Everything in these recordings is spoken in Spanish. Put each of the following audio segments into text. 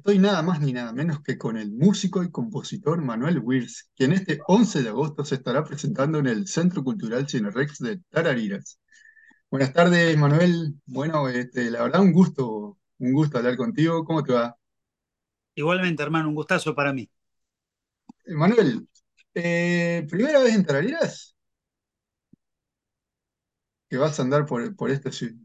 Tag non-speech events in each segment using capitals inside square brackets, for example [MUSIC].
estoy nada más ni nada menos que con el músico y compositor Manuel Wirs, quien este 11 de agosto se estará presentando en el Centro Cultural Cinerex de Tarariras. Buenas tardes, Manuel. Bueno, este, la verdad un gusto, un gusto hablar contigo. ¿Cómo te va? Igualmente, hermano, un gustazo para mí. Eh, Manuel, eh, ¿primera vez en Tarariras? Que vas a andar por, por esta ciudad.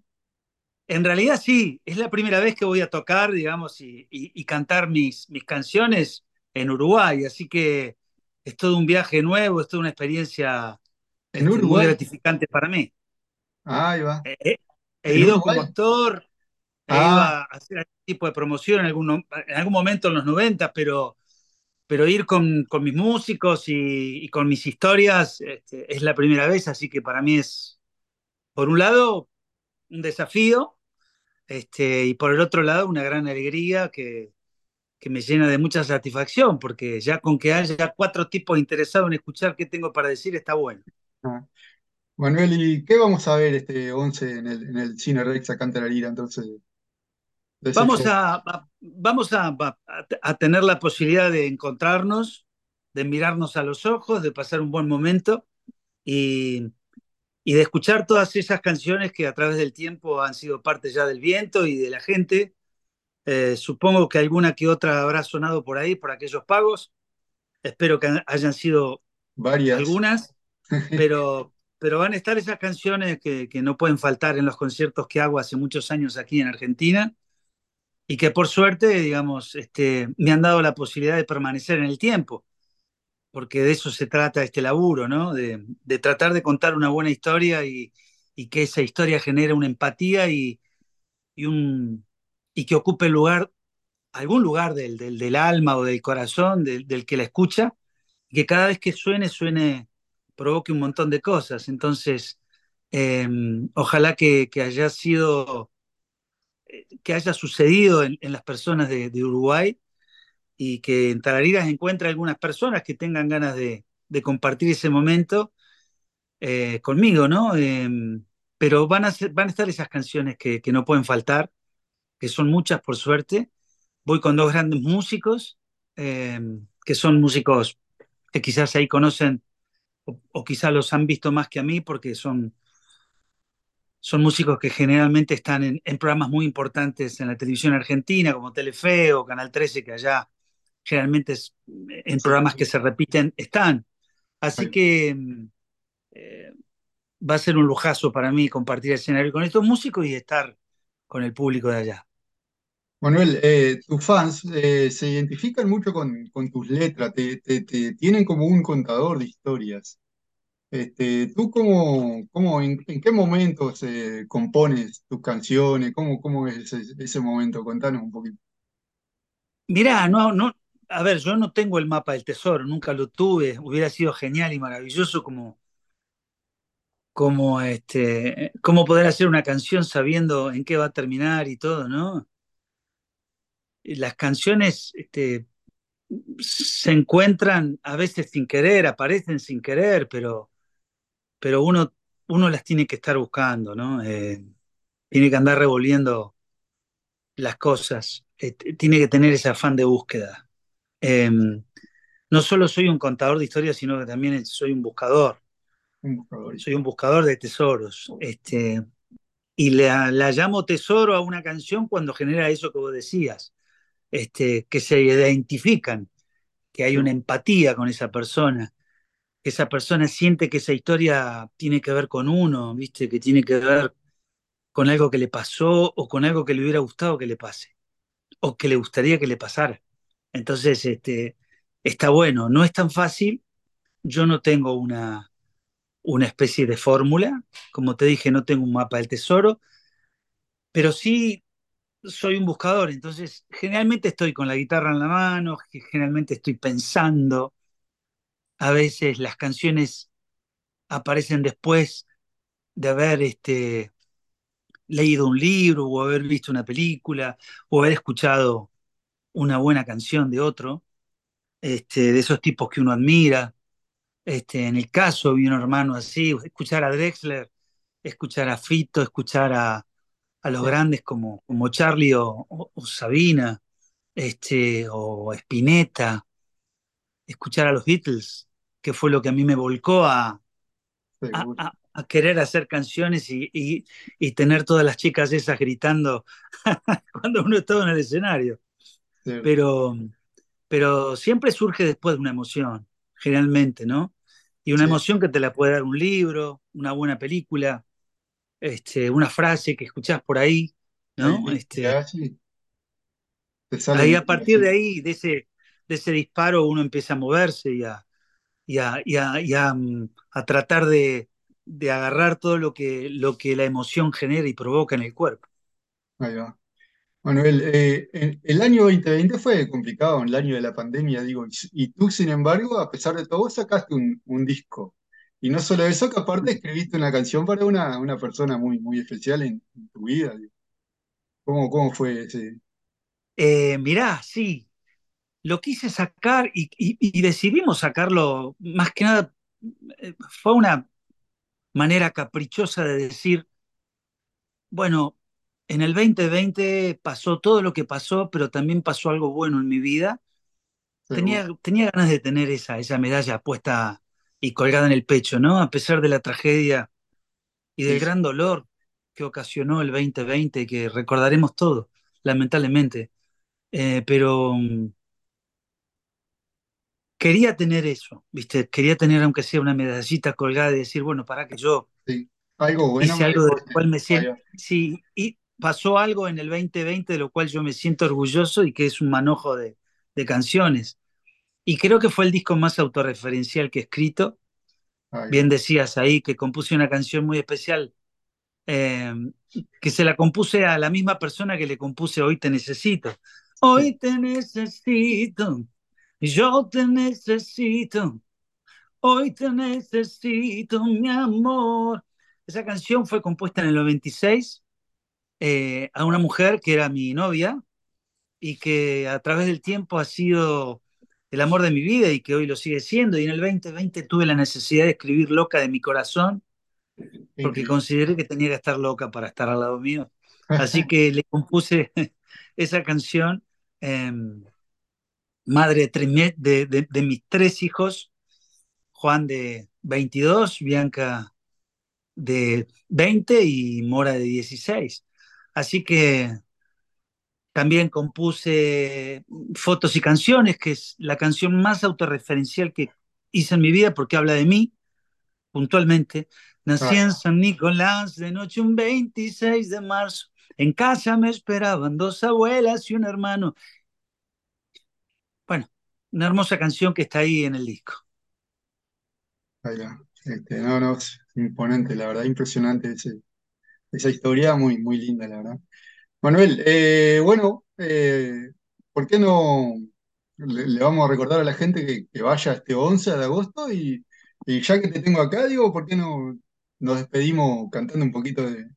En realidad sí, es la primera vez que voy a tocar, digamos, y, y- y cantar mis, mis canciones en Uruguay, así que es todo un viaje nuevo, es toda una experiencia ¿En este, muy gratificante para mí. Ahí va. Eh, eh, he ¿En ido como Uruguay? actor, he ido Ah, a hacer algún tipo de promoción en algún, en algún momento en los 90, pero, pero ir con, con mis músicos y, y con mis historias este, es la primera vez, así que para mí es, por un lado, un desafío Este, y por el otro lado, una gran alegría que, que me llena de mucha satisfacción, porque ya con que haya cuatro tipos interesados en escuchar qué tengo para decir, está bueno. ah. Manuel, ¿y qué vamos a ver este 11 en el, en el Cinerex acá en Tararira, entonces, Vamos a, a- vamos a, a- a tener la posibilidad de encontrarnos, de mirarnos a los ojos, de pasar un buen momento y, y de escuchar todas esas canciones que a través del tiempo han sido parte ya del viento y de la gente. Eh, supongo que alguna que otra habrá sonado por ahí, por aquellos pagos. Espero que hayan sido Varias. algunas, [LAUGHS] pero, pero van a estar esas canciones que, que no pueden faltar en los conciertos que hago hace muchos años aquí en Argentina y que por suerte, digamos, este, me han dado la posibilidad de permanecer en el tiempo, porque de eso se trata este laburo, ¿no? De, tratar de contar una buena historia y, que esa historia genere una empatía y, que ocupe algún lugar del, alma o del corazón del, que la escucha y que cada vez que suene, suene, provoque un montón de cosas. Entonces, eh, ojalá que, haya sido, que haya sucedido en, las personas de, Uruguay y que en Tarariras encuentre algunas personas que tengan ganas de, compartir ese momento eh, conmigo, ¿no? Eh, pero van a, ser, van a estar esas canciones que, no pueden faltar, que son muchas por suerte. Voy con dos grandes músicos, eh, que son músicos que quizás ahí conocen o, o quizás los han visto más que a mí porque son, son músicos que generalmente están en, en, programas muy importantes en la televisión argentina, como Telefe o Canal 13, que allá generalmente es, en Sí, programas que se repiten están. Así que eh, va a ser un lujazo para mí compartir el escenario con estos músicos y estar con el público de allá. Manuel, eh, tus fans eh, se identifican mucho con, con tus letras, te, te, te tienen como un contador de historias. Este, ¿tú cómo, cómo en, en qué momentos eh, compones tus canciones? ¿Cómo, cómo es ese, ese momento? Contanos un poquito. Mirá, no, no, a ver, yo no tengo el mapa del tesoro, nunca lo tuve, hubiera sido genial y maravilloso como, como este, cómo poder hacer una canción sabiendo en qué va a terminar y todo, ¿no? Las canciones este, se encuentran a veces sin querer, aparecen sin querer, pero, pero uno, uno las tiene que estar buscando, ¿no? Eh, tiene que andar revolviendo las cosas, eh, tiene que tener ese afán de búsqueda. Eh, no solo soy un contador de historias, sino que también soy un buscador. Un buscador. Soy un buscador de tesoros. Este, y la, la, llamo tesoro a una canción cuando genera eso que vos decías, este, que se identifican, que hay una empatía con esa persona, que esa persona siente que esa historia tiene que ver con uno, ¿viste? que tiene que ver con algo que le pasó o con algo que le hubiera gustado que le pase, o que le gustaría que le pasara. Entonces, este, está bueno, no es tan fácil, yo no tengo una, una especie de fórmula, como te dije, no tengo un mapa del tesoro, pero sí soy un buscador, entonces generalmente estoy con la guitarra en la mano, generalmente estoy pensando, a veces las canciones aparecen después de haber este, leído un libro o haber visto una película o haber escuchado una buena canción de otro, este, de esos tipos que uno admira. Este, en el caso vi un hermano así, escuchar a Drexler, escuchar a Fito, escuchar a, a los grandes como, como Charlie o, o, o, Sabina. este, o Spinetta, escuchar a los Beatles, que fue lo que a mí me volcó a, a- a querer hacer canciones y, y- y tener todas las chicas esas gritando [LAUGHS] cuando uno estaba en el escenario. Pero, pero siempre surge después de una emoción, generalmente, ¿no? Y una Sí, emoción que te la puede dar un libro, una buena película, este, una frase que escuchás por ahí, ¿no? Este, ahí a partir de ahí, de ese, de ese disparo, uno empieza a moverse y a, y a, y a, y a, mm, a tratar de, de agarrar todo lo que, lo que la emoción genera y provoca en el cuerpo. Ahí va. Manuel, eh, el, año 2020 fue complicado, el año de la pandemia, digo, y, tú, sin embargo, a pesar de todo, sacaste un, un disco. Y no solo eso, que aparte escribiste una canción para una, una persona muy, muy especial en, tu vida. ¿Cómo, cómo fue ese? Eh, mirá, sí, lo quise sacar y, y- y decidimos sacarlo, más que nada, eh, fue una manera caprichosa de decir, bueno, en el 2020 pasó todo lo que pasó, pero también pasó algo bueno en mi vida. Tenía, tenía ganas de tener esa, esa medalla puesta y colgada en el pecho, ¿no? A pesar de la tragedia y del sí, gran dolor que ocasionó el 2020, que recordaremos todo, lamentablemente. Eh, pero mm, quería tener eso, ¿viste? Quería tener, aunque sea una medallita colgada y decir, bueno, para que yo sí. Algo bueno hice algo de lo dejaste. cual me siento, sí, y pasó algo en el 2020 de lo cual yo me siento orgulloso y que es un manojo de, de canciones. Y creo que fue el disco más autorreferencial que he escrito. Bien decías ahí que compuse una canción muy especial, eh, que se la compuse a la misma persona que le compuse Hoy te necesito. Hoy te necesito, yo te necesito, hoy te necesito, mi amor. Esa canción fue compuesta en el 96 eh, a una mujer que era mi novia y que a través del tiempo ha sido el amor de mi vida y que hoy lo sigue siendo. Y en el 2020 tuve la necesidad de escribir Loca de mi corazón porque consideré que tenía que estar loca para estar al lado mío. Así [LAUGHS] que le compuse [LAUGHS] esa canción, eh, madre de, de, de, de, mis tres hijos, Juan de 22, Bianca de 20 y Mora de 16. Así que también compuse Fotos y Canciones, que es la canción más autorreferencial que hice en mi vida porque habla de mí puntualmente. Nací en. San Nicolás de noche un 26 de marzo. En casa me esperaban dos abuelas y un hermano. Bueno, una hermosa canción que está ahí en el disco. Ahí. Este, no, no, es imponente, la verdad, impresionante ese- esa historia, muy, muy linda, la verdad. Manuel, eh, bueno, eh, ¿por qué no le, le vamos a recordar a la gente que, que vaya este 11 de agosto? Y, y ya que te tengo acá, digo, ¿por qué no nos despedimos cantando un poquito de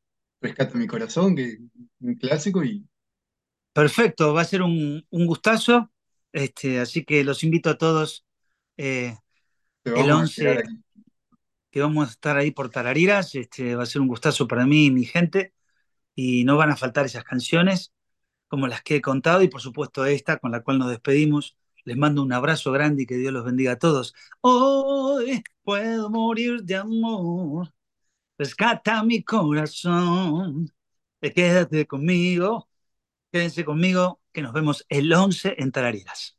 Rescata mi corazón, que es un clásico, y Perfecto, va a ser un, un gustazo. Este, así que los invito a todos eh, el vamos a esperar 11 aquí. Que vamos a estar ahí por Tarariras. Este, va a ser un gustazo para mí y mi gente. Y no van a faltar esas canciones como las que he contado y por supuesto esta con la cual nos despedimos. Les mando un abrazo grande y que Dios los bendiga a todos. Hoy puedo morir de amor, rescata mi corazón. Quédate conmigo, quédense conmigo, que nos vemos el 11 en Tarariras.